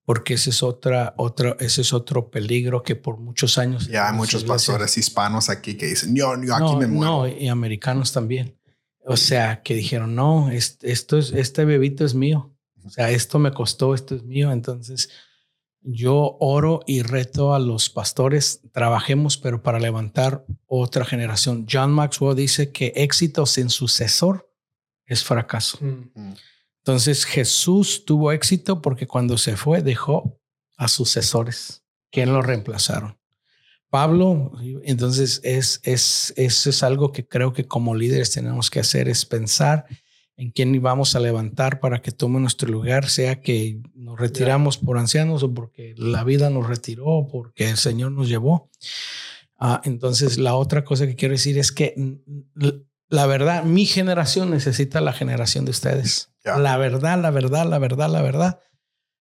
Porque ese es, otra, otra, ese es otro peligro que por muchos años... Ya hay muchos iglesias- pastores hispanos aquí que dicen, yo, yo aquí no, me muero. No, y americanos también. O sea, que dijeron, no, es- esto es, este bebito es mío. O sea, esto me costó, esto es mío. Entonces, yo oro y reto a los pastores, trabajemos, pero para levantar otra generación. John Maxwell dice que éxito sin sucesor es fracaso. Mm. Entonces, Jesús tuvo éxito porque cuando se fue dejó a sucesores que lo reemplazaron. Pablo, entonces es, es, eso es algo que creo que como líderes tenemos que hacer, es pensar en quién vamos a levantar para que tome nuestro lugar, sea que nos retiramos por ancianos o porque la vida nos retiró o porque el Señor nos llevó. Ah, entonces, la otra cosa que quiero decir es que la verdad, mi generación necesita la generación de ustedes. La verdad, la verdad, la verdad, la verdad,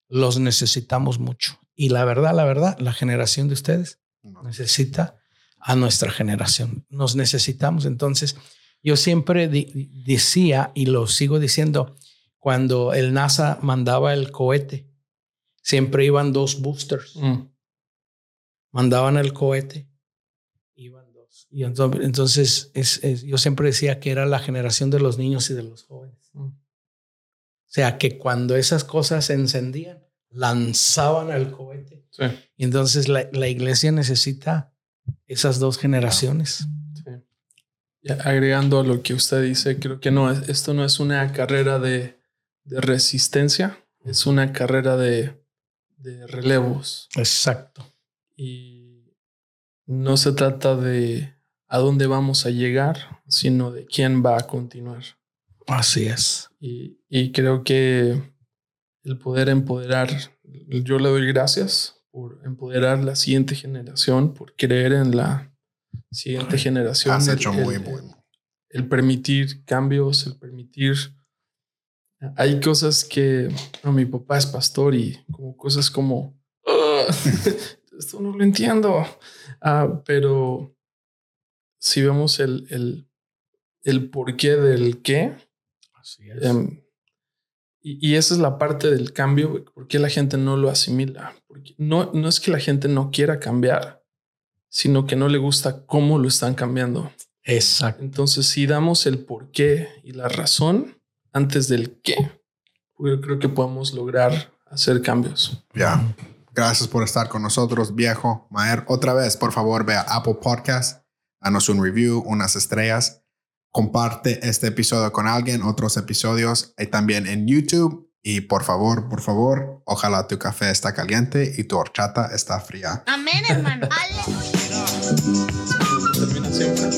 los necesitamos mucho. Y la verdad, la verdad, la generación de ustedes. Necesita a nuestra generación. Nos necesitamos. Entonces, yo siempre decía y lo sigo diciendo, cuando el NASA mandaba el cohete, siempre iban dos boosters. Mm. Mandaban el cohete, iban dos. Y entonces, entonces es- es- yo siempre decía que era la generación de los niños y de los jóvenes. Mm. O sea, que cuando esas cosas se encendían, lanzaban el cohete. Sí, Y entonces la, la iglesia necesita esas dos generaciones. sí. Ya, agregando a lo que usted dice, creo que no, es- esto no es una carrera de, de resistencia, es una carrera de, de relevos. Exacto. Y no se trata de a dónde vamos a llegar, sino de quién va a continuar. Así es. Y, y creo que el poder empoderar, yo le doy gracias por empoderar la siguiente generación, por creer en la siguiente generación. Has el- hecho muy el- bueno. el permitir cambios, el permitir... Hay cosas que... no, mi papá es pastor y como cosas como... "Ah, esto no lo entiendo. Ah, pero si vemos el, el, el porqué del qué, Así es. em, y, y esa es la parte del cambio, ¿por qué la gente no lo asimila? Porque no, no es que la gente no quiera cambiar, sino que no le gusta cómo lo están cambiando. Exacto. Entonces, si damos el por qué y la razón antes del qué, yo creo que podemos lograr hacer cambios. Ya. Gracias por estar con nosotros, viejo. Maer, otra vez, por favor, ve a Apple Podcast, danos un review, unas estrellas. Comparte este episodio con alguien, otros episodios y también en YouTube. Y por favor, por favor, ojalá tu café está caliente y tu horchata está fría. Amén, hermano. Aleluya. Termina siempre.